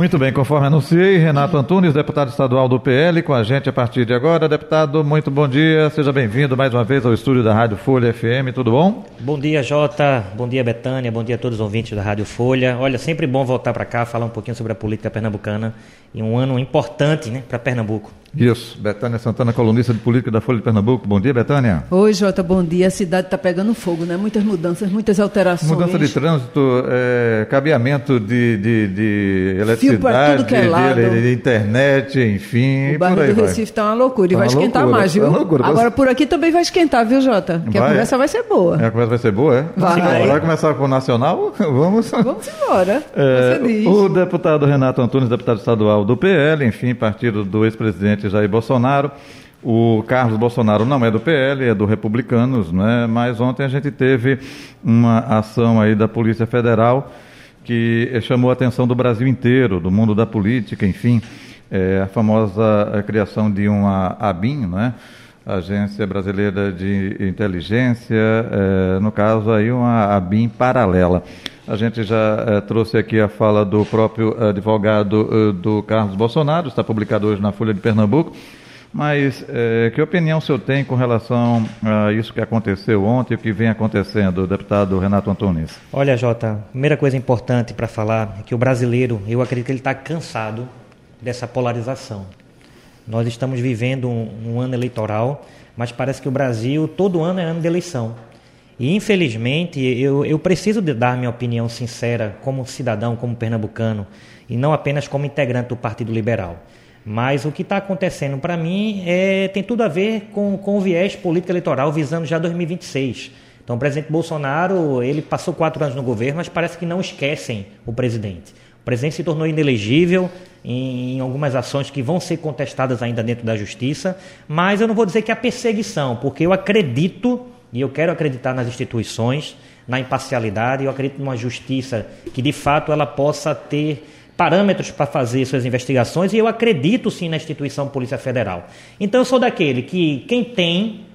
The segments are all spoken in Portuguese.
Muito bem, conforme anunciei, Renato Antunes, deputado estadual do PL, com a gente a partir de agora. Deputado, muito bom dia, seja bem-vindo mais uma vez ao estúdio da Rádio Folha FM, tudo bom? Bom dia, Jota, bom dia, Betânia, bom dia a todos os ouvintes da Rádio Folha. Olha, sempre bom voltar para cá, falar um pouquinho sobre a política pernambucana e um ano importante né, para Pernambuco. Isso, Betânia Santana, colunista de política da Folha de Pernambuco. Bom dia, Betânia. Oi, Jota, bom dia. A cidade está pegando fogo, né? Muitas mudanças, muitas alterações. Mudança de trânsito, é, cabeamento de, de, de eletricidade, que é de, de, de, internet, enfim. O bairro do vai. Recife está uma loucura e tá vai esquentar loucura, mais, viu? Tá loucura. Agora por aqui também vai esquentar, viu, Jota? Que vai. a conversa vai ser boa. É, a conversa vai ser boa, é? Vai. Vai começar com o Nacional? Vamos. Vamos embora. É, Você diz. o deputado Renato Antunes, deputado estadual do PL, enfim, partido do ex-presidente Jair Bolsonaro. O Carlos Bolsonaro não é do PL, é do Republicanos, né? mas ontem a gente teve uma ação aí da Polícia Federal que chamou a atenção do Brasil inteiro, do mundo da política, enfim, é, a famosa criação de uma ABIN, né? Agência Brasileira de Inteligência, é, no caso aí uma ABIN paralela. A gente já é, trouxe aqui a fala do próprio advogado é, do Carlos Bolsonaro, está publicado hoje na Folha de Pernambuco. Mas é, que opinião o senhor tem com relação a isso que aconteceu ontem e o que vem acontecendo, deputado Renato Antunes? Olha, Jota, primeira coisa importante para falar é que o brasileiro, eu acredito que ele está cansado dessa polarização. Nós estamos vivendo um, um ano eleitoral, mas parece que o Brasil, todo ano é ano de eleição. E, infelizmente, eu, eu preciso de dar minha opinião sincera como cidadão, como pernambucano, e não apenas como integrante do Partido Liberal. Mas o que está acontecendo para mim é, tem tudo a ver com, com o viés político eleitoral visando já 2026. Então, o presidente Bolsonaro, ele passou quatro anos no governo, mas parece que não esquecem o presidente. O presidente se tornou inelegível em, algumas ações que vão ser contestadas ainda dentro da justiça, mas eu não vou dizer que é a perseguição, porque eu acredito, e eu quero acreditar nas instituições, na imparcialidade, eu acredito numa justiça que de fato ela possa ter parâmetros para fazer suas investigações e eu acredito sim na instituição Polícia Federal. Então eu sou daquele que quem tem,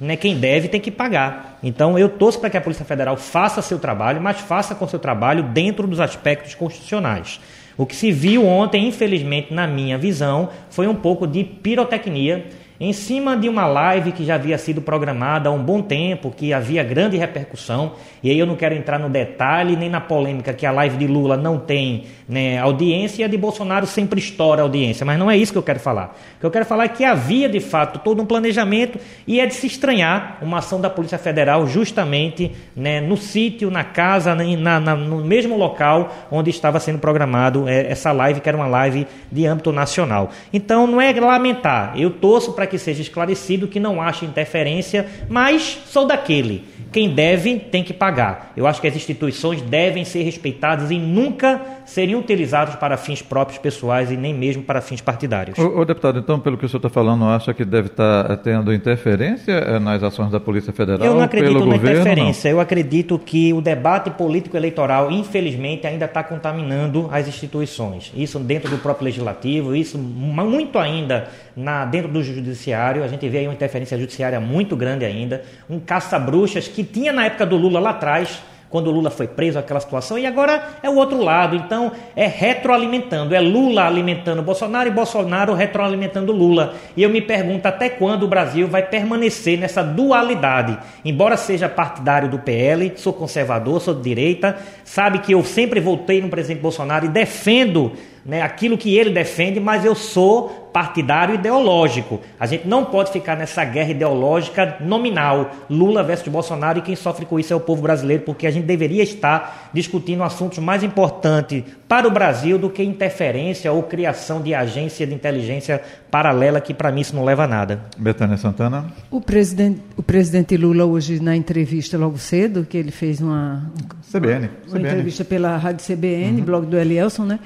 né, quem deve tem que pagar. Então eu torço para que a Polícia Federal faça seu trabalho, mas faça com seu trabalho dentro dos aspectos constitucionais. O que se viu ontem, infelizmente, na minha visão, foi um pouco de pirotecnia em cima de uma live que já havia sido programada há um bom tempo, que havia grande repercussão, e aí eu não quero entrar no detalhe nem na polêmica que a live de Lula não tem né, audiência e a de Bolsonaro sempre estoura a audiência, mas não é isso que eu quero falar. O que eu quero falar é que havia de fato todo um planejamento e é de se estranhar uma ação da Polícia Federal justamente né, no sítio, na casa, na, na, no mesmo local onde estava sendo programado essa live, que era uma live de âmbito nacional. Então não é lamentar, eu torço para que seja esclarecido que não acha interferência, mas sou daquele. Quem deve tem que pagar. Eu acho que as instituições devem ser respeitadas e nunca seriam utilizadas para fins próprios pessoais e nem mesmo para fins partidários. O, deputado, então, pelo que o senhor está falando, acha que deve estar tendo interferência eh, nas ações da Polícia Federal? Eu não acredito na governo, interferência. Não? Eu acredito que o debate político-eleitoral, infelizmente, ainda está contaminando as instituições. Isso dentro do próprio legislativo, isso muito ainda na, dentro do judiciário. A gente vê aí uma interferência judiciária muito grande ainda, um caça-bruxas que tinha na época do Lula lá atrás, quando o Lula foi preso, aquela situação, e agora é o outro lado. Então, é retroalimentando. É Lula alimentando Bolsonaro e Bolsonaro retroalimentando Lula. E eu me pergunto até quando o Brasil vai permanecer nessa dualidade. Embora seja partidário do PL, sou conservador, sou de direita, sabe que eu sempre voltei no presidente Bolsonaro e defendo né, aquilo que ele defende, mas eu sou partidário ideológico. A gente não pode ficar nessa guerra ideológica nominal, Lula versus Bolsonaro, e quem sofre com isso é o povo brasileiro, porque a gente deveria estar discutindo assuntos mais importantes para o Brasil do que interferência ou criação de agência de inteligência paralela, que para mim isso não leva a nada. Betânia Santana. O presidente, o presidente Lula, hoje, na entrevista logo cedo, que ele fez uma, CBN, uma, uma CBN. entrevista pela Rádio CBN, uhum. blog do Elielson, né?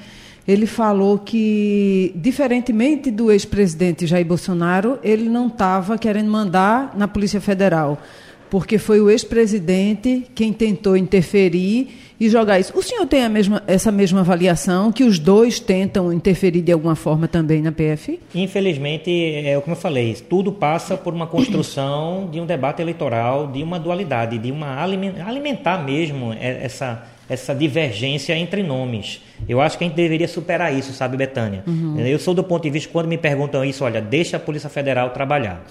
Ele falou que, diferentemente do ex-presidente Jair Bolsonaro, ele não estava querendo mandar na Polícia Federal, porque foi o ex-presidente quem tentou interferir e jogar isso. O senhor tem mesma, essa mesma avaliação, que os dois tentam interferir de alguma forma também na PF? Infelizmente, é como eu falei, tudo passa por uma construção de um debate eleitoral, de uma dualidade, de uma alimentar mesmo essa essa divergência entre nomes. Eu acho que a gente deveria superar isso, sabe, Betânia? Uhum. Eu sou do ponto de vista, quando me perguntam isso, olha, deixa a Polícia Federal trabalhar.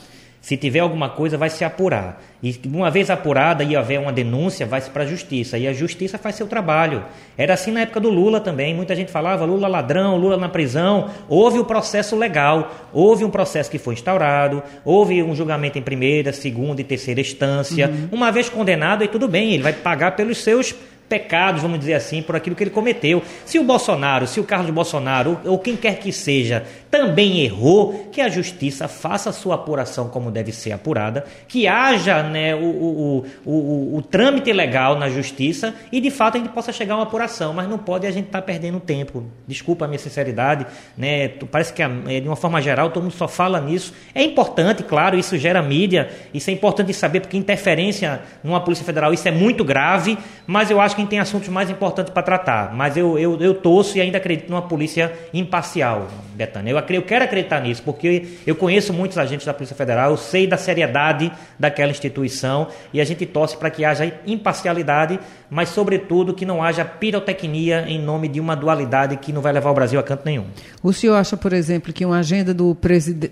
Se tiver alguma coisa, vai se apurar. E uma vez apurada e haver uma denúncia, vai-se para a justiça. E a justiça faz seu trabalho. Era assim na época do Lula também. Muita gente falava Lula ladrão, Lula na prisão. Houve o um processo legal. Houve um processo que foi instaurado. Houve um julgamento em primeira, segunda e terceira instância. Uhum. Uma vez condenado, aí tudo bem, ele vai pagar pelos seus pecados, vamos dizer assim, por aquilo que ele cometeu. Se o Bolsonaro, se o Carlos Bolsonaro, ou quem quer que seja, também errou, que a justiça faça a sua apuração como deve ser apurada, que haja né, o, o, o, o, trâmite legal na justiça e de fato a gente possa chegar a uma apuração, mas não pode a gente estar tá perdendo tempo. Desculpa a minha sinceridade, né? Parece que é, de uma forma geral todo mundo só fala nisso. É importante, claro, isso gera mídia, isso é importante saber, porque interferência numa Polícia Federal, isso é muito grave, mas eu acho que tem assuntos mais importantes para tratar. Mas eu, eu, eu torço e ainda acredito numa polícia imparcial, Betânia. Eu, eu quero acreditar nisso, porque eu conheço muitos agentes da Polícia Federal, eu sei da seriedade daquela instituição e a gente torce para que haja imparcialidade, mas, sobretudo, que não haja pirotecnia em nome de uma dualidade que não vai levar o Brasil a canto nenhum. O senhor acha, por exemplo, que uma agenda do,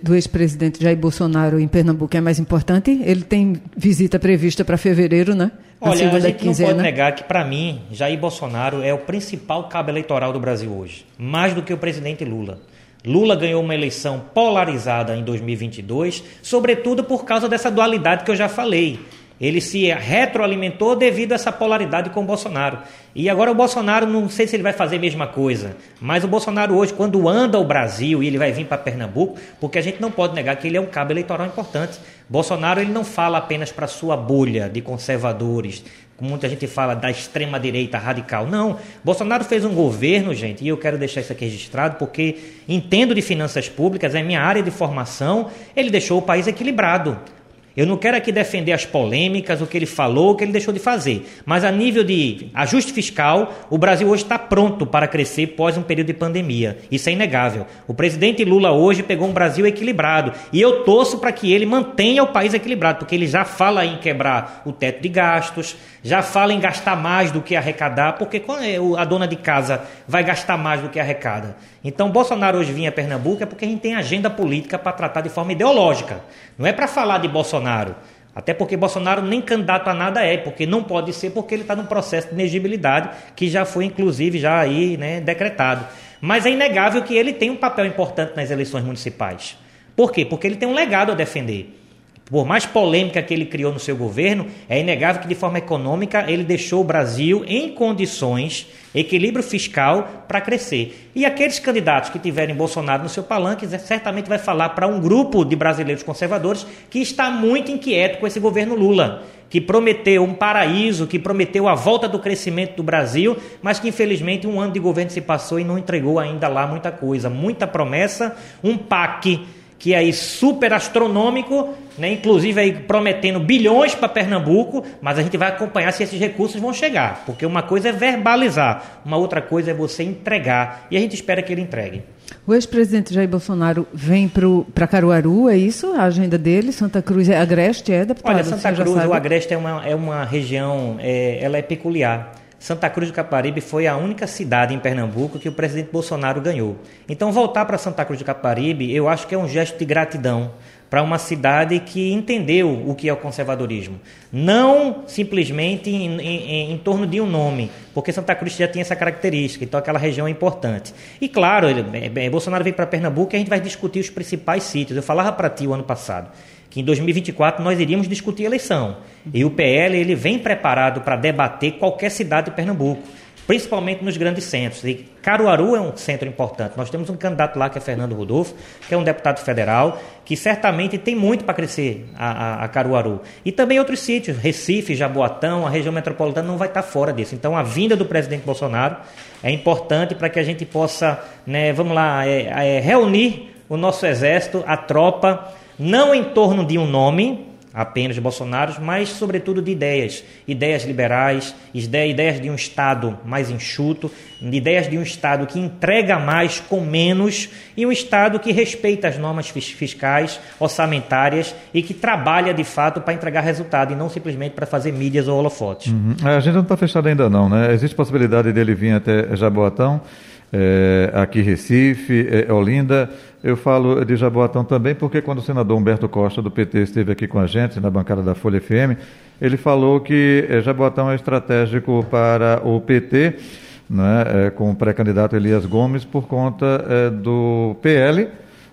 do ex-presidente Jair Bolsonaro em Pernambuco é mais importante? Ele tem visita prevista para fevereiro, né? Olha, a gente quinzena. não pode negar que, para mim, Jair Bolsonaro é o principal cabo eleitoral do Brasil hoje, mais do que o presidente Lula. Lula ganhou uma eleição polarizada em 2022, sobretudo por causa dessa dualidade que eu já falei. Ele se retroalimentou devido a essa polaridade com o Bolsonaro. E agora o Bolsonaro, não sei se ele vai fazer a mesma coisa, mas o Bolsonaro hoje, quando anda o Brasil e ele vai vir para Pernambuco, porque a gente não pode negar que ele é um cabo eleitoral importante. Bolsonaro ele não fala apenas para sua bolha de conservadores, muita gente fala da extrema direita radical. Não, Bolsonaro fez um governo, gente, e eu quero deixar isso aqui registrado porque entendo de finanças públicas, é minha área de formação, ele deixou o país equilibrado. Eu não quero aqui defender as polêmicas, o que ele falou, o que ele deixou de fazer. Mas a nível de ajuste fiscal, o Brasil hoje está pronto para crescer pós um período de pandemia. Isso é inegável. O presidente Lula hoje pegou um Brasil equilibrado. E eu torço para que ele mantenha o país equilibrado, porque ele já fala em quebrar o teto de gastos, já fala em gastar mais do que arrecadar, porque a dona de casa vai gastar mais do que arrecada. Então, Bolsonaro hoje vinha a Pernambuco é porque a gente tem agenda política para tratar de forma ideológica. Não é para falar de Bolsonaro. Até porque Bolsonaro nem candidato a nada é, porque não pode ser, porque ele está num processo de inegibilidade que já foi, inclusive, já aí né, decretado. Mas é inegável que ele tem um papel importante nas eleições municipais. Por quê? Porque ele tem um legado a defender. Por mais polêmica que ele criou no seu governo, é inegável que de forma econômica ele deixou o Brasil em condições, equilíbrio fiscal para crescer. E aqueles candidatos que tiverem Bolsonaro no seu palanque, certamente vai falar para um grupo de brasileiros conservadores que está muito inquieto com esse governo Lula, que prometeu um paraíso, que prometeu a volta do crescimento do Brasil, mas que infelizmente um ano de governo se passou e não entregou ainda lá muita coisa, muita promessa, um PAC que é aí super astronômico, né? inclusive aí prometendo bilhões para Pernambuco, mas a gente vai acompanhar se esses recursos vão chegar, porque uma coisa é verbalizar, uma outra coisa é você entregar, e a gente espera que ele entregue. O ex-presidente Jair Bolsonaro vem para Caruaru, é isso? A agenda dele? Santa Cruz é Agreste, é, deputado? Olha, Santa Cruz, o Agreste é uma, é uma região, é, ela é peculiar. Santa Cruz do Caparibe foi a única cidade em Pernambuco que o presidente Bolsonaro ganhou. Então, voltar para Santa Cruz do Caparibe, eu acho que é um gesto de gratidão para uma cidade que entendeu o que é o conservadorismo. Não simplesmente em, em, em, torno de um nome, porque Santa Cruz já tinha essa característica, então aquela região é importante. E claro, ele, é, é, Bolsonaro veio para Pernambuco e a gente vai discutir os principais sítios. Eu falava para ti o ano passado que em 2024 nós iríamos discutir eleição. E o PL ele vem preparado para debater qualquer cidade de Pernambuco, principalmente nos grandes centros. E Caruaru é um centro importante. Nós temos um candidato lá que é Fernando Rodolfo, que é um deputado federal, que certamente tem muito para crescer a, a, a, Caruaru. E também outros sítios, Recife, Jaboatão, a região metropolitana não vai estar fora disso. Então a vinda do presidente Bolsonaro é importante para que a gente possa, né, vamos lá, é, é, reunir o nosso exército, a tropa, não em torno de um nome, apenas Bolsonaro, mas sobretudo de ideias, ideias liberais, ideias de um Estado mais enxuto, ideias de um Estado que entrega mais com menos e um Estado que respeita as normas fiscais, orçamentárias e que trabalha de fato para entregar resultado e não simplesmente para fazer mídias ou holofotes. Uhum. É, a gente não está fechado ainda não, né? Existe possibilidade dele vir até Jaboatão, é, aqui Recife, é, Olinda. Eu falo de Jaboatão também porque quando o senador Humberto Costa, do PT, esteve aqui com a gente na bancada da Folha FM, ele falou que é, Jaboatão é estratégico para o PT, né, é, com o pré-candidato Elias Gomes, por conta é, do PL,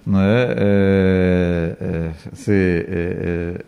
né, é, é, ser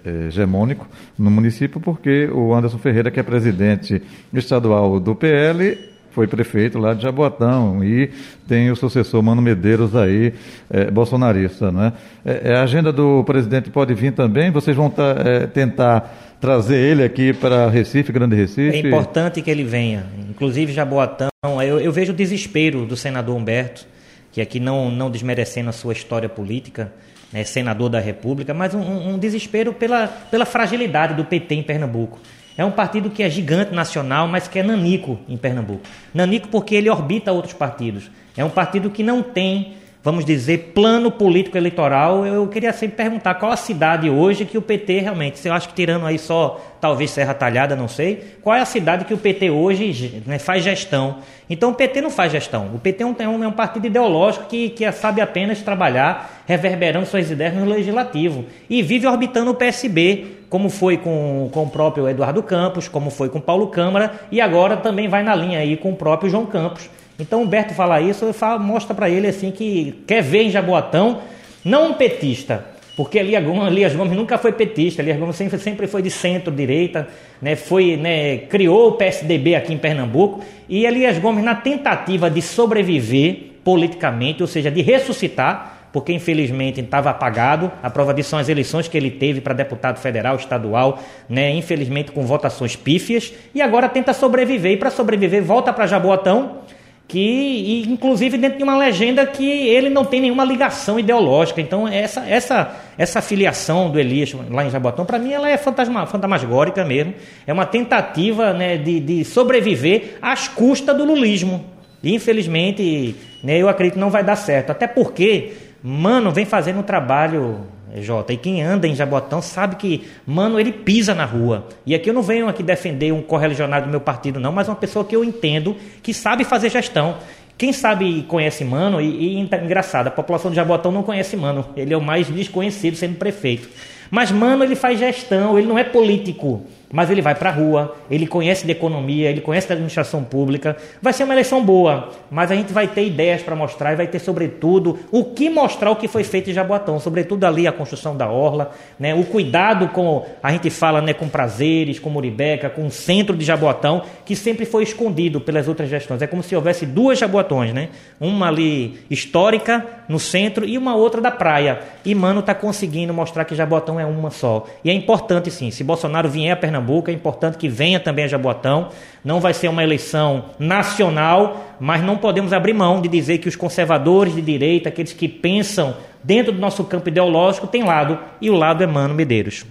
é, hegemônico no município, porque o Anderson Ferreira, que é presidente estadual do PL, foi prefeito lá de Jaboatão e tem o sucessor Mano Medeiros aí, é, bolsonarista, né? É, a agenda do presidente pode vir também? Vocês vão tá, é, tentar trazer ele aqui para Recife, Grande Recife? É importante que ele venha. Inclusive Jaboatão, eu, eu vejo o desespero do senador Humberto, que aqui não, não desmerecendo a sua história política, né, senador da República, mas um, um desespero pela, pela fragilidade do PT em Pernambuco. É um partido que é gigante nacional, mas que é nanico em Pernambuco. Nanico porque ele orbita outros partidos. É um partido que não tem, vamos dizer, plano político eleitoral. Eu queria sempre perguntar qual a cidade hoje que o PT realmente, eu acho que tirando aí só talvez Serra Talhada, não sei, qual é a cidade que o PT hoje né, faz gestão. Então o PT não faz gestão. O PT é um, é um partido ideológico que, que sabe apenas trabalhar, reverberando suas ideias no legislativo. E vive orbitando o PSB como foi com, com o próprio Eduardo Campos, como foi com Paulo Câmara, e agora também vai na linha aí com o próprio João Campos. Então, Humberto falar isso, falo, mostra para ele assim que quer ver em Jaboatão, não um petista, porque Elias Gomes, Elias Gomes nunca foi petista, Elias Gomes sempre, sempre foi de centro-direita, né, foi, né, criou o PSDB aqui em Pernambuco, e Elias Gomes, na tentativa de sobreviver politicamente, ou seja, de ressuscitar, porque infelizmente estava apagado. A prova disso são as eleições que ele teve para deputado federal, estadual, né? infelizmente com votações pífias, e agora tenta sobreviver. E para sobreviver, volta para Jaboatão, que inclusive dentro de uma legenda que ele não tem nenhuma ligação ideológica. Então, essa essa essa filiação do Elias lá em Jaboatão, para mim, ela é fantasma, fantasmagórica mesmo. É uma tentativa né, de, de sobreviver às custas do lulismo. E, infelizmente, né, eu acredito que não vai dar certo. Até porque Mano vem fazendo um trabalho, Jota, e quem anda em Jabotão sabe que Mano ele pisa na rua. E aqui eu não venho aqui defender um correligionário do meu partido, não, mas uma pessoa que eu entendo que sabe fazer gestão. Quem sabe conhece Mano, e, e engraçado, a população de Jabotão não conhece Mano, ele é o mais desconhecido sendo prefeito. Mas Mano ele faz gestão, ele não é político mas ele vai para a rua, ele conhece de economia, ele conhece da administração pública. Vai ser uma eleição boa, mas a gente vai ter ideias para mostrar e vai ter, sobretudo, o que mostrar o que foi feito em Jaboatão, sobretudo ali a construção da orla, né, o cuidado com, a gente fala né, com prazeres, com Muribeca, com o centro de Jaboatão, que sempre foi escondido pelas outras gestões. É como se houvesse duas Jaboatões, né? uma ali histórica no centro e uma outra da praia. E Mano está conseguindo mostrar que Jaboatão é uma só. E é importante sim, se Bolsonaro vier a Pernambuco, Pernambuco. É importante que venha também a Jaboatão. Não vai ser uma eleição nacional, mas não podemos abrir mão de dizer que os conservadores de direita, aqueles que pensam dentro do nosso campo ideológico, têm lado, e o lado é Mano Medeiros.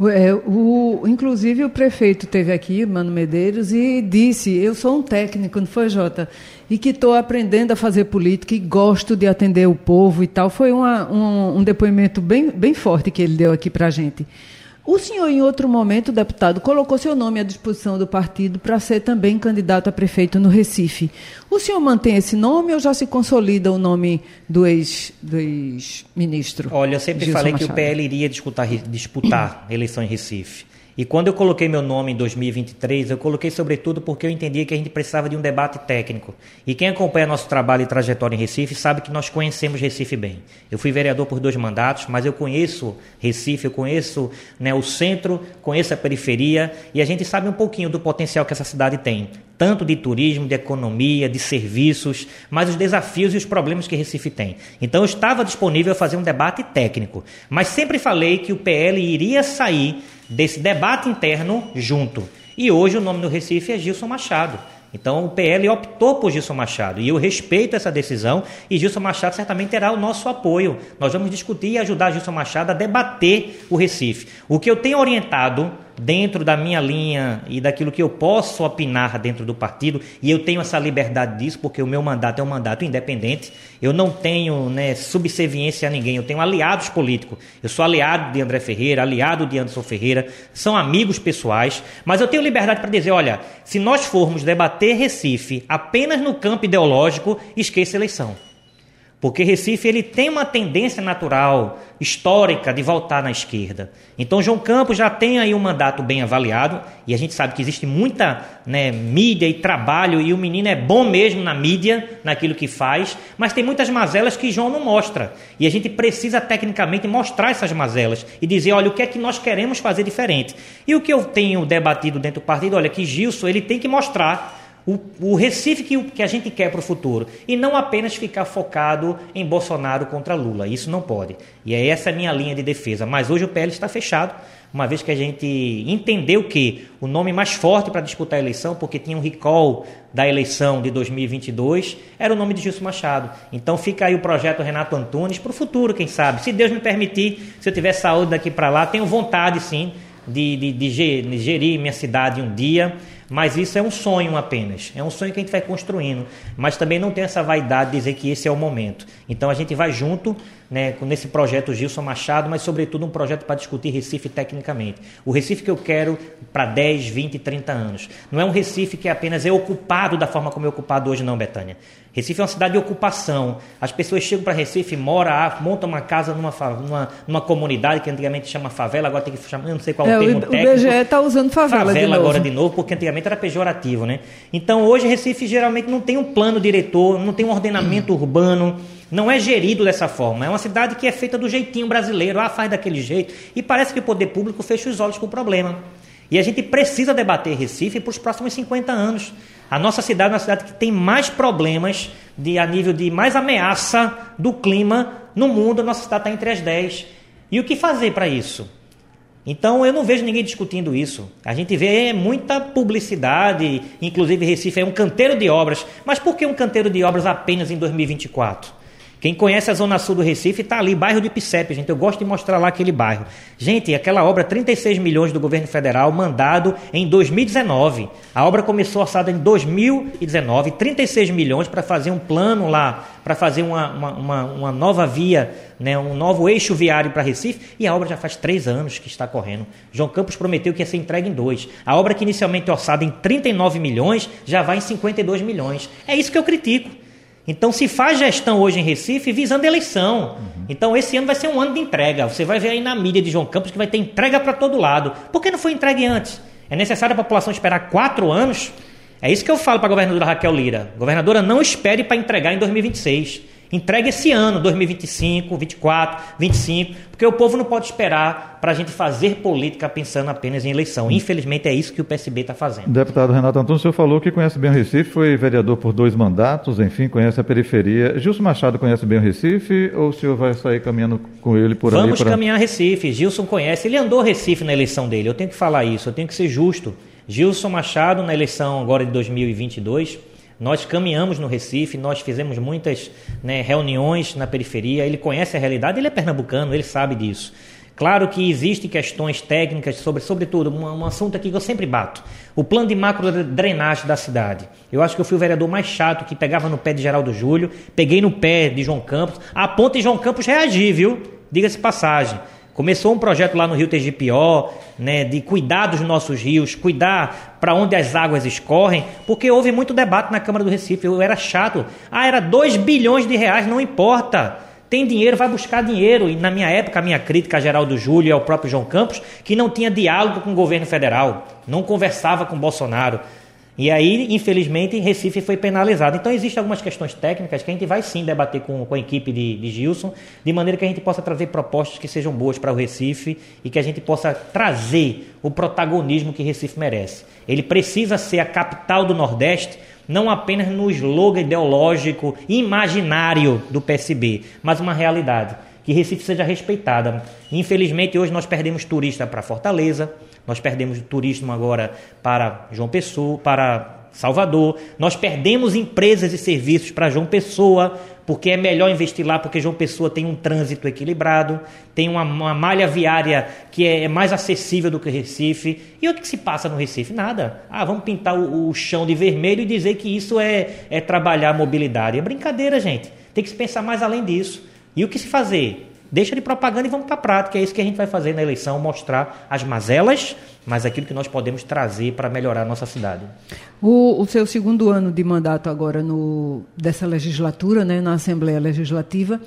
É, o, inclusive o prefeito teve aqui, Mano Medeiros, e disse: Eu sou um técnico, não foi, Jota? E que estou aprendendo a fazer política e gosto de atender o povo e tal. Foi uma, um, um depoimento bem, bem forte que ele deu aqui para a gente. O senhor, em outro momento, deputado, colocou seu nome à disposição do partido para ser também candidato a prefeito no Recife. O senhor mantém esse nome ou já se consolida o nome do ex-ministro? Ex Olha, eu sempre Gilson falei Machado. que o PL iria disputar, disputar eleição em Recife. E quando eu coloquei meu nome em 2023, eu coloquei sobretudo porque eu entendia que a gente precisava de um debate técnico. E quem acompanha nosso trabalho e trajetória em Recife sabe que nós conhecemos Recife bem. Eu fui vereador por dois mandatos, mas eu conheço Recife, eu conheço né, o centro, conheço a periferia e a gente sabe um pouquinho do potencial que essa cidade tem. Tanto de turismo, de economia, de serviços, mas os desafios e os problemas que Recife tem. Então eu estava disponível a fazer um debate técnico, mas sempre falei que o PL iria sair desse debate interno junto. E hoje o nome do Recife é Gilson Machado. Então o PL optou por Gilson Machado e eu respeito essa decisão e Gilson Machado certamente terá o nosso apoio. Nós vamos discutir e ajudar Gilson Machado a debater o Recife. O que eu tenho orientado dentro da minha linha e daquilo que eu posso opinar dentro do partido, e eu tenho essa liberdade disso, porque o meu mandato é um mandato independente, eu não tenho né, subserviência a ninguém, eu tenho aliados políticos. Eu sou aliado de André Ferreira, aliado de Anderson Ferreira, são amigos pessoais, mas eu tenho liberdade para dizer: olha, se nós formos debater Recife apenas no campo ideológico, esqueça a eleição. Porque Recife ele tem uma tendência natural, histórica, de voltar na esquerda. Então João Campos já tem aí um mandato bem avaliado, e a gente sabe que existe muita né, mídia e trabalho, e o menino é bom mesmo na mídia, naquilo que faz, mas tem muitas mazelas que João não mostra. E a gente precisa tecnicamente mostrar essas mazelas e dizer, olha, o que é que nós queremos fazer diferente. E o que eu tenho debatido dentro do partido, olha, que Gilson ele tem que mostrar o, o Recife que, que a gente quer para o futuro. E não apenas ficar focado em Bolsonaro contra Lula. Isso não pode. E é essa a minha linha de defesa. Mas hoje o PL está fechado, uma vez que a gente entendeu que o nome mais forte para disputar a eleição, porque tinha um recall da eleição de 2022, era o nome de Gilson Machado. Então fica aí o projeto Renato Antunes para o futuro, quem sabe. Se Deus me permitir, se eu tiver saúde daqui para lá, tenho vontade sim de, de, de gerir minha cidade um dia mas isso é um sonho apenas. É um sonho que a gente vai construindo. Mas também não tem essa vaidade de dizer que esse é o momento. Então a gente vai junto né, nesse projeto Gilson Machado, mas sobretudo um projeto para discutir Recife tecnicamente. O Recife que eu quero para 10, 20, 30 anos. Não é um Recife que apenas é ocupado da forma como é ocupado hoje, não, Betânia. Recife é uma cidade de ocupação. As pessoas chegam para Recife, moram, montam uma casa numa, numa, numa, comunidade que antigamente chama favela, agora tem que chamar, eu não sei qual é, o termo o, técnico. O BGE está usando favela, favela de agora de novo, porque antigamente era pejorativo, né? Então hoje Recife geralmente não tem um plano diretor, não tem um ordenamento urbano, não é gerido dessa forma. É uma cidade que é feita do jeitinho brasileiro, ah, faz daquele jeito. E parece que o poder público fecha os olhos com o problema. E a gente precisa debater Recife para os próximos 50 anos. A nossa cidade é uma cidade que tem mais problemas de, a nível de mais ameaça do clima no mundo. A nossa cidade está entre as 10. E o que fazer para isso? Então eu não vejo ninguém discutindo isso. A gente vê muita publicidade, inclusive Recife é um canteiro de obras. Mas por que um canteiro de obras apenas em 2024? Quem conhece a Zona Sul do Recife está ali, bairro de Picepe, gente. Eu gosto de mostrar lá aquele bairro. Gente, aquela obra, 36 milhões do governo federal, mandado em 2019. A obra começou orçada em 2019, 36 milhões para fazer um plano lá, para fazer uma, uma, uma, uma, nova via, né, um novo eixo viário para Recife, e a obra já faz três anos que está correndo. João Campos prometeu que ia ser entregue em dois. A obra que inicialmente orçada em 39 milhões, já vai em 52 milhões. É isso que eu critico. Então se faz gestão hoje em Recife visando eleição. Uhum. Então esse ano vai ser um ano de entrega. Você vai ver aí na mídia de João Campos que vai ter entrega para todo lado. Por que não foi entregue antes? É necessário a população esperar quatro anos? É isso que eu falo para a governadora Raquel Lira. Governadora, não espere para entregar em 2026. Entregue esse ano, 2025, 24, 25, porque o povo não pode esperar para a gente fazer política pensando apenas em eleição. Infelizmente é isso que o PSB está fazendo. Deputado Renato Antônio, o senhor falou que conhece bem o Recife, foi vereador por dois mandatos, enfim, conhece a periferia. Gilson Machado conhece bem o Recife ou o senhor vai sair caminhando com ele por Vamos ali? Vamos pra... caminhar Recife. Gilson conhece, ele andou Recife na eleição dele. Eu tenho que falar isso, eu tenho que ser justo. Gilson Machado, na eleição agora de 2022, nós caminhamos no Recife, nós fizemos muitas né, reuniões na periferia. Ele conhece a realidade, ele é pernambucano, ele sabe disso. Claro que existem questões técnicas sobre, sobretudo, um, um, assunto aqui que eu sempre bato. O plano de macro drenagem da cidade. Eu acho que eu fui o vereador mais chato que pegava no pé de Geraldo Júlio, peguei no pé de João Campos, a ponto de João Campos reagir, viu? Diga-se passagem. Começou um projeto lá no Rio Tegipió, né, de cuidar dos nossos rios, cuidar para onde as águas escorrem, porque houve muito debate na Câmara do Recife. Eu era chato. Ah, era 2 bilhões de reais, não importa. Tem dinheiro, vai buscar dinheiro. E na minha época, a minha crítica a Geraldo Júlio e ao próprio João Campos, que não tinha diálogo com o governo federal, não conversava com Bolsonaro. E aí, infelizmente, Recife foi penalizado. Então, existem algumas questões técnicas que a gente vai sim debater com, com a equipe de, de Gilson, de maneira que a gente possa trazer propostas que sejam boas para o Recife e que a gente possa trazer o protagonismo que Recife merece. Ele precisa ser a capital do Nordeste, não apenas no slogan ideológico imaginário do PSB, mas uma realidade. Que Recife seja respeitada. Infelizmente, hoje nós perdemos turista para Fortaleza, nós perdemos turismo agora para João Pessoa, para Salvador. Nós perdemos empresas e serviços para João Pessoa, porque é melhor investir lá, porque João Pessoa tem um trânsito equilibrado, tem uma, uma malha viária que é, é, mais acessível do que Recife. E o que se passa no Recife? Nada. Ah, vamos pintar o, o chão de vermelho e dizer que isso é, é trabalhar mobilidade. É brincadeira, gente. Tem que se pensar mais além disso. E o que se fazer? Deixa de propaganda e vamos para a prática. É isso que a gente vai fazer na eleição, mostrar as mazelas, mas aquilo que nós podemos trazer para melhorar a nossa cidade. O, o, seu segundo ano de mandato agora no, dessa legislatura, né, na Assembleia Legislativa,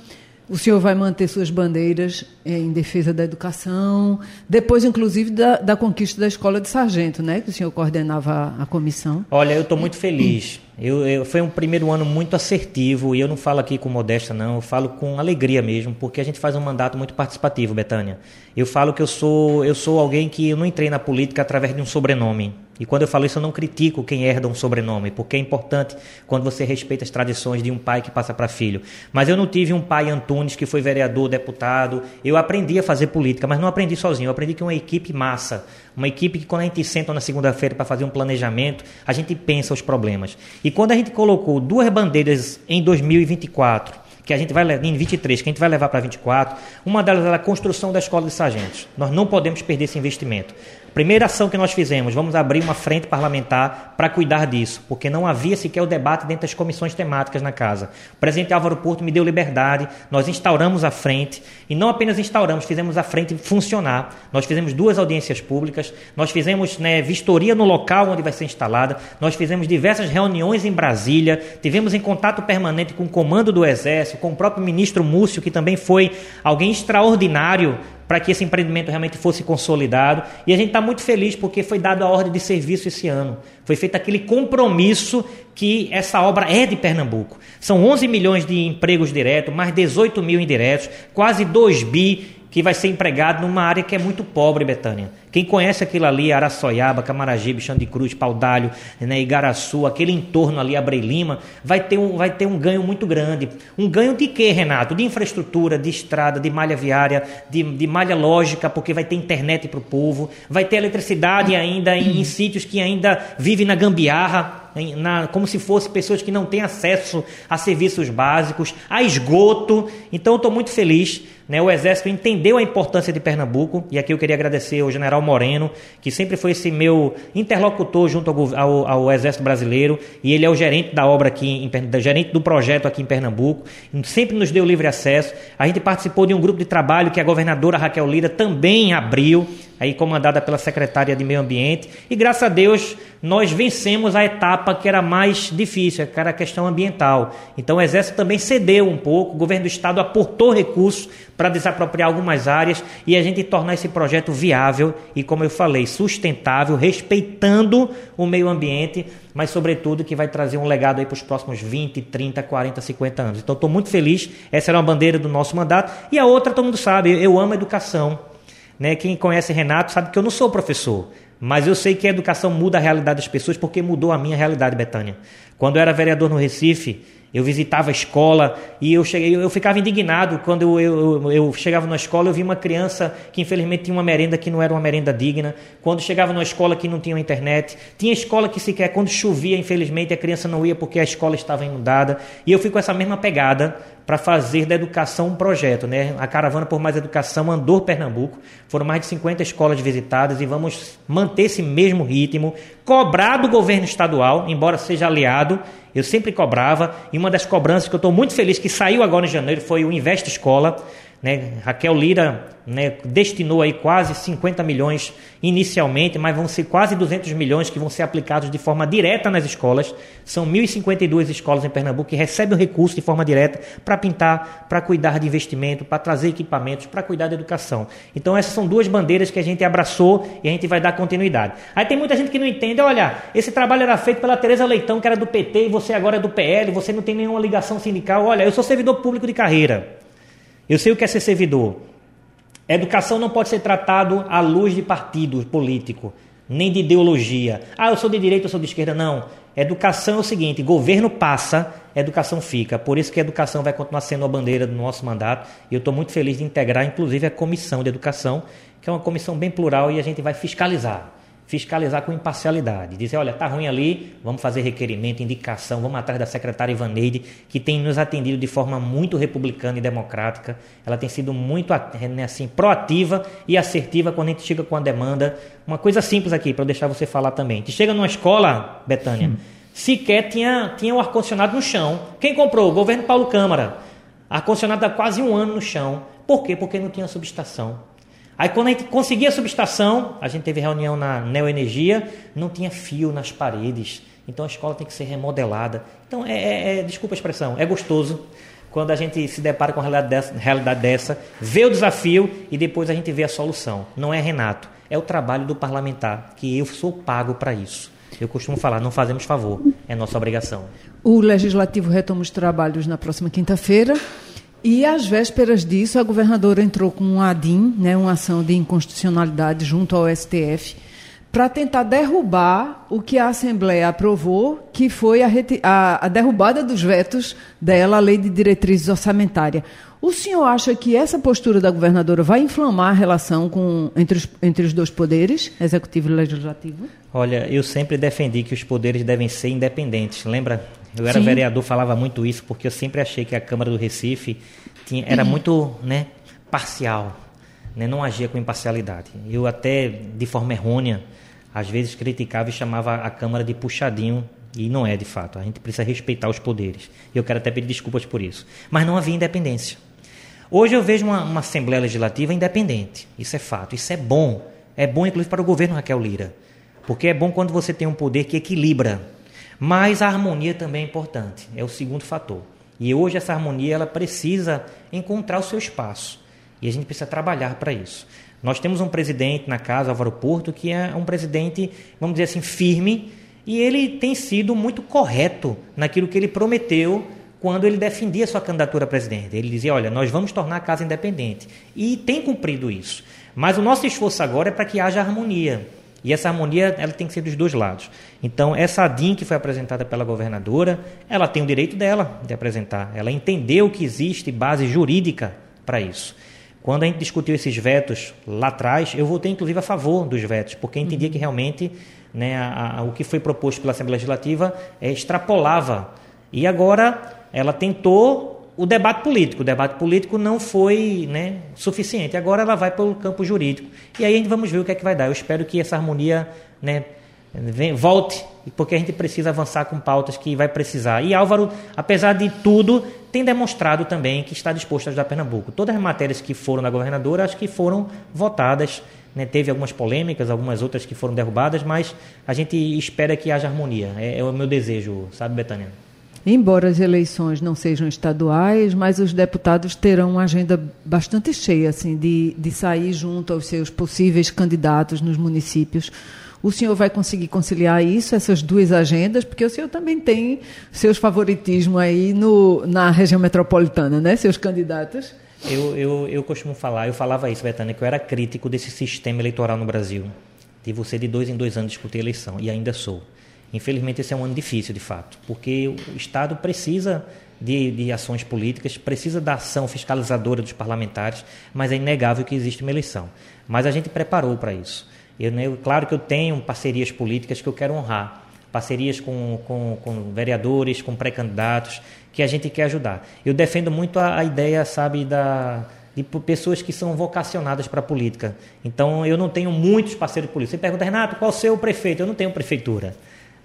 o senhor vai manter suas bandeiras é, em defesa da educação, depois, inclusive, da, da, conquista da escola de sargento, né? Que o senhor coordenava a, a comissão. Olha, eu estou muito feliz. Eu, eu, foi um primeiro ano muito assertivo, e eu não falo aqui com modéstia, não, eu falo com alegria mesmo, porque a gente faz um mandato muito participativo, Betânia. Eu falo que eu sou, eu sou alguém que eu não entrei na política através de um sobrenome. E quando eu falo isso, eu não critico quem herda um sobrenome, porque é importante quando você respeita as tradições de um pai que passa para filho. Mas eu não tive um pai Antunes que foi vereador, deputado. Eu aprendi a fazer política, mas não aprendi sozinho. Eu aprendi que uma equipe massa, uma equipe que quando a gente senta na segunda-feira para fazer um planejamento, a gente pensa os problemas. E quando a gente colocou duas bandeiras em 2024, que a gente vai em 23, que a gente vai levar para 24, uma delas é a construção da escola de sargentos. Nós não podemos perder esse investimento. Primeira ação que nós fizemos, vamos abrir uma frente parlamentar para cuidar disso, porque não havia sequer o debate dentro das comissões temáticas na casa. O presidente Álvaro Porto me deu liberdade, nós instauramos a frente, e não apenas instauramos, fizemos a frente funcionar. Nós fizemos duas audiências públicas, nós fizemos né, vistoria no local onde vai ser instalada, nós fizemos diversas reuniões em Brasília, tivemos em contato permanente com o comando do Exército, com o próprio ministro Múcio, que também foi alguém extraordinário para que esse empreendimento realmente fosse consolidado. E a gente está muito feliz porque foi dada a ordem de serviço esse ano. Foi feito aquele compromisso que essa obra é de Pernambuco. São 11 milhões de empregos diretos, mais 18 mil indiretos, quase 2 bi que vai ser empregado numa área que é muito pobre, Betânia. Quem conhece aquilo ali, Araçoiaba, Camaragibe, Xande Cruz, Paudalho, né, Igaraçu, aquele entorno ali, Abrei Lima, vai ter, um, vai ter um ganho muito grande. Um ganho de quê, Renato? De infraestrutura, de estrada, de malha viária, de, de malha lógica, porque vai ter internet para o povo, vai ter eletricidade ainda em, em sítios que ainda vivem na gambiarra, na, como se fossem pessoas que não têm acesso a serviços básicos, a esgoto. Então, estou muito feliz. Né? O Exército entendeu a importância de Pernambuco, e aqui eu queria agradecer ao General Moreno, que sempre foi esse meu interlocutor junto ao, ao, ao Exército Brasileiro, e ele é o gerente da obra aqui, em, gerente do projeto aqui em Pernambuco, sempre nos deu livre acesso. A gente participou de um grupo de trabalho que a governadora Raquel Lira também abriu, aí comandada pela secretária de Meio Ambiente, e graças a Deus nós vencemos a etapa que era mais difícil, que era a questão ambiental. Então o Exército também cedeu um pouco, o governo do Estado aportou recursos para desapropriar algumas áreas e a gente tornar esse projeto viável e, como eu falei, sustentável, respeitando o meio ambiente, mas sobretudo que vai trazer um legado aí para os próximos 20, 30, 40, 50 anos. Então estou muito feliz, essa era uma bandeira do nosso mandato. E a outra, todo mundo sabe, eu amo a educação. Né? Quem conhece Renato sabe que eu não sou professor, mas eu sei que a educação muda a realidade das pessoas porque mudou a minha realidade, Betânia. Quando eu era vereador no Recife, eu visitava a escola e eu cheguei, eu ficava indignado quando eu, eu, eu, chegava na escola eu vi uma criança que infelizmente tinha uma merenda que não era uma merenda digna. Quando chegava na escola que não tinha internet, tinha escola que sequer quando chovia infelizmente a criança não ia porque a escola estava inundada. E eu fui com essa mesma pegada para fazer da educação um projeto, né? A caravana por mais educação andou Pernambuco. Foram mais de 50 escolas visitadas e vamos manter esse mesmo ritmo, cobrar do governo estadual, embora seja aliado eu sempre cobrava, e uma das cobranças que eu estou muito feliz que saiu agora em janeiro foi o Investe Escola. Né? Raquel Lira né, destinou aí quase 50 milhões inicialmente, mas vão ser quase 200 milhões que vão ser aplicados de forma direta nas escolas. São 1.052 escolas em Pernambuco que recebem o recurso de forma direta para pintar, para cuidar de investimento, para trazer equipamentos, para cuidar da educação. Então essas são duas bandeiras que a gente abraçou e a gente vai dar continuidade. Aí tem muita gente que não entende, olha, esse trabalho era feito pela Tereza Leitão, que era do PT, e você agora é do PL, você não tem nenhuma ligação sindical. Olha, eu sou servidor público de carreira. Eu sei o que é ser servidor. Educação não pode ser tratado à luz de partido político, nem de ideologia. Ah, eu sou de direita, eu sou de esquerda. Não. Educação é o seguinte: governo passa, educação fica. Por isso que a educação vai continuar sendo a bandeira do nosso mandato. E eu estou muito feliz de integrar, inclusive, a comissão de educação, que é uma comissão bem plural e a gente vai fiscalizar fiscalizar com imparcialidade, dizer, olha, tá ruim ali, vamos fazer requerimento, indicação, vamos atrás da secretária Ivaneide, que tem nos atendido de forma muito republicana e democrática. Ela tem sido muito né, assim proativa e assertiva quando a gente chega com a demanda. Uma coisa simples aqui para deixar você falar também. A gente chega numa escola, Betânia, hum. sequer tinha tinha o um ar condicionado no chão. Quem comprou? O governo Paulo Câmara. Ar condicionado há quase um ano no chão. Por quê? Porque não tinha subestação. Aí quando a gente conseguia a subestação, a gente teve reunião na Neoenergia, não tinha fio nas paredes. Então a escola tem que ser remodelada. Então, é, é, é desculpa a expressão, é gostoso quando a gente se depara com a realidade dessa, realidade dessa, vê o desafio e depois a gente vê a solução. Não é Renato, é o trabalho do parlamentar, que eu sou pago para isso. Eu costumo falar, não fazemos favor, é nossa obrigação. O Legislativo retoma os trabalhos na próxima quinta-feira. E às vésperas disso, a governadora entrou com um ADIM, né, uma ação de inconstitucionalidade junto ao STF, para tentar derrubar o que a Assembleia aprovou, que foi a, a, a, derrubada dos vetos dela, a Lei de Diretrizes Orçamentária. O senhor acha que essa postura da governadora vai inflamar a relação com, entre, os, entre os dois poderes, executivo e legislativo? Olha, eu sempre defendi que os poderes devem ser independentes. Lembra eu era Sim. vereador, falava muito isso, porque eu sempre achei que a Câmara do Recife tinha, era uhum. muito né, parcial, né, não agia com imparcialidade. Eu até, de forma errônea, às vezes criticava e chamava a Câmara de puxadinho, e não é de fato. A gente precisa respeitar os poderes. E eu quero até pedir desculpas por isso. Mas não havia independência. Hoje eu vejo uma, uma Assembleia Legislativa independente. Isso é fato. Isso é bom. É bom, inclusive, para o governo Raquel Lira. Porque é bom quando você tem um poder que equilibra mas a harmonia também é importante, é o segundo fator. E hoje essa harmonia ela precisa encontrar o seu espaço. E a gente precisa trabalhar para isso. Nós temos um presidente na casa, Álvaro Porto, que é um presidente, vamos dizer assim, firme, e ele tem sido muito correto naquilo que ele prometeu quando ele defendia sua candidatura a presidente. Ele dizia: olha, nós vamos tornar a casa independente. E tem cumprido isso. Mas o nosso esforço agora é para que haja harmonia. E essa harmonia ela tem que ser dos dois lados. Então, essa ADIM que foi apresentada pela governadora, ela tem o direito dela de apresentar. Ela entendeu que existe base jurídica para isso. Quando a gente discutiu esses vetos lá atrás, eu votei inclusive a favor dos vetos, porque entendia que realmente né, a, a, o que foi proposto pela Assembleia Legislativa é, extrapolava. E agora ela tentou o debate político. O debate político não foi né, suficiente. Agora ela vai pelo campo jurídico. E aí vamos ver o que é que vai dar. Eu espero que essa harmonia né, volte, porque a gente precisa avançar com pautas que vai precisar. E Álvaro, apesar de tudo, tem demonstrado também que está disposto a ajudar Pernambuco. Todas as matérias que foram na governadora, acho que foram votadas. Né, teve algumas polêmicas, algumas outras que foram derrubadas, mas a gente espera que haja harmonia. É, é o meu desejo, sabe, Betânia? Embora as eleições não sejam estaduais, mas os deputados terão uma agenda bastante cheia assim, de, de sair junto aos seus possíveis candidatos nos municípios. O senhor vai conseguir conciliar isso, essas duas agendas, porque o senhor também tem seus favoritismos aí no, na região metropolitana, né? Seus candidatos. Eu, eu, eu costumo falar, eu falava isso, Betânia, que eu era crítico desse sistema eleitoral no Brasil. De você de dois em dois anos discutir eleição, e ainda sou. Infelizmente, esse é um ano difícil, de fato, porque o Estado precisa de, de, ações políticas, precisa da ação fiscalizadora dos parlamentares, mas é inegável que existe uma eleição. Mas a gente preparou para isso. Eu, eu, claro que eu tenho parcerias políticas que eu quero honrar, parcerias com, com, com vereadores, com pré-candidatos, que a gente quer ajudar. Eu defendo muito a, a ideia, sabe, da, de pessoas que são vocacionadas para a política. Então, eu não tenho muitos parceiros políticos. Você pergunta, Renato, qual o seu prefeito? Eu não tenho prefeitura.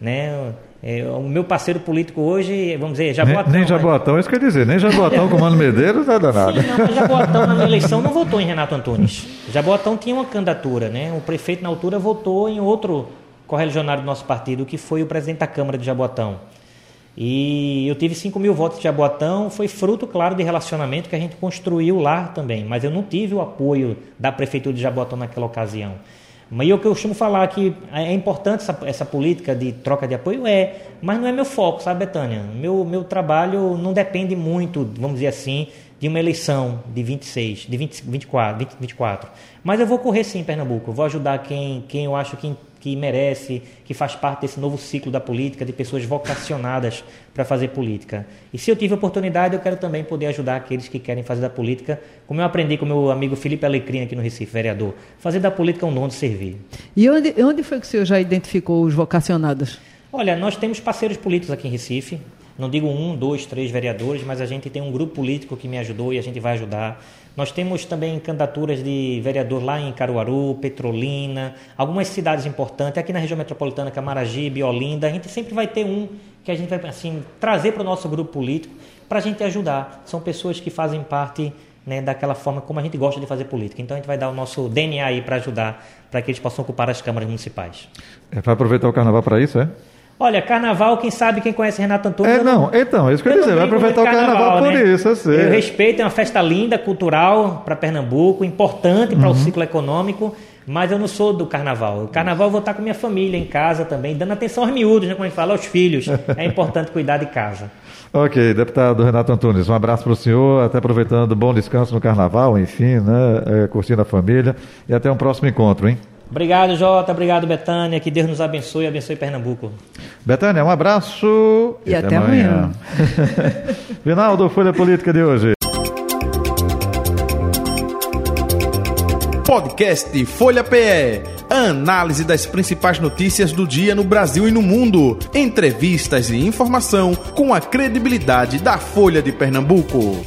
Né? É, o meu parceiro político hoje, vamos dizer, Jaboatão. Nem, nem Jaboatão, né? isso quer dizer, nem Jaboatão com o Mano Medeiros, nada nada. Sim, não, Jaboatão na eleição não votou em Renato Antunes. Jaboatão tinha uma candidatura, né? O prefeito na altura votou em outro correligionário do nosso partido, que foi o presidente da Câmara de Jaboatão. E eu tive 5 mil votos de Jaboatão, foi fruto, claro, de relacionamento que a gente construiu lá também, mas eu não tive o apoio da Prefeitura de Jaboatão naquela ocasião. Mas eu que eu costumo falar que é importante essa, essa, política de troca de apoio, é, mas não é meu foco, sabe, Betânia? Meu, meu trabalho não depende muito, vamos dizer assim, de uma eleição de 26, de 20, 24, 20, 24. Mas eu vou correr sim em Pernambuco, vou ajudar quem, quem eu acho que, que merece, que faz parte desse novo ciclo da política, de pessoas vocacionadas para fazer política. E se eu tive oportunidade, eu quero também poder ajudar aqueles que querem fazer da política, como eu aprendi com meu amigo Felipe Alecrim aqui no Recife, vereador. Fazer da política um dom de servir. E onde, onde foi que o senhor já identificou os vocacionados? Olha, nós temos parceiros políticos aqui em Recife. Não digo um, dois, três vereadores, mas a gente tem um grupo político que me ajudou e a gente vai ajudar. Nós temos também candidaturas de vereador lá em Caruaru, Petrolina, algumas cidades importantes, aqui na região metropolitana, Camaragibe, Olinda. A gente sempre vai ter um que a gente vai assim, trazer para o nosso grupo político para a gente ajudar. São pessoas que fazem parte né, daquela forma como a gente gosta de fazer política. Então a gente vai dar o nosso DNA aí para ajudar, para que eles possam ocupar as câmaras municipais. É, vai aproveitar o carnaval para isso, é? Olha, carnaval, quem sabe quem conhece Renato Antônio. É, não, então, isso que eu ia dizer, vai aproveitar o carnaval, por né? isso, eu sei. Eu respeito, é uma festa linda, cultural para Pernambuco, importante para uhum. o ciclo econômico, mas eu não sou do carnaval. O carnaval eu vou estar com minha família em casa também, dando atenção aos miúdos, né, como a gente fala, aos filhos. É importante cuidar de casa. Ok, deputado Renato Antunes, um abraço para o senhor, até aproveitando, bom descanso no carnaval, enfim, né, é, curtindo a família, e até um próximo encontro, hein? Obrigado, Jota. Obrigado, Betânia. Que Deus nos abençoe e abençoe Pernambuco. Betânia, um abraço e, e até, até, amanhã. amanhã. Final do Folha Política de hoje. Podcast Folha PE. Análise das principais notícias do dia no Brasil e no mundo. Entrevistas e informação com a credibilidade da Folha de Pernambuco.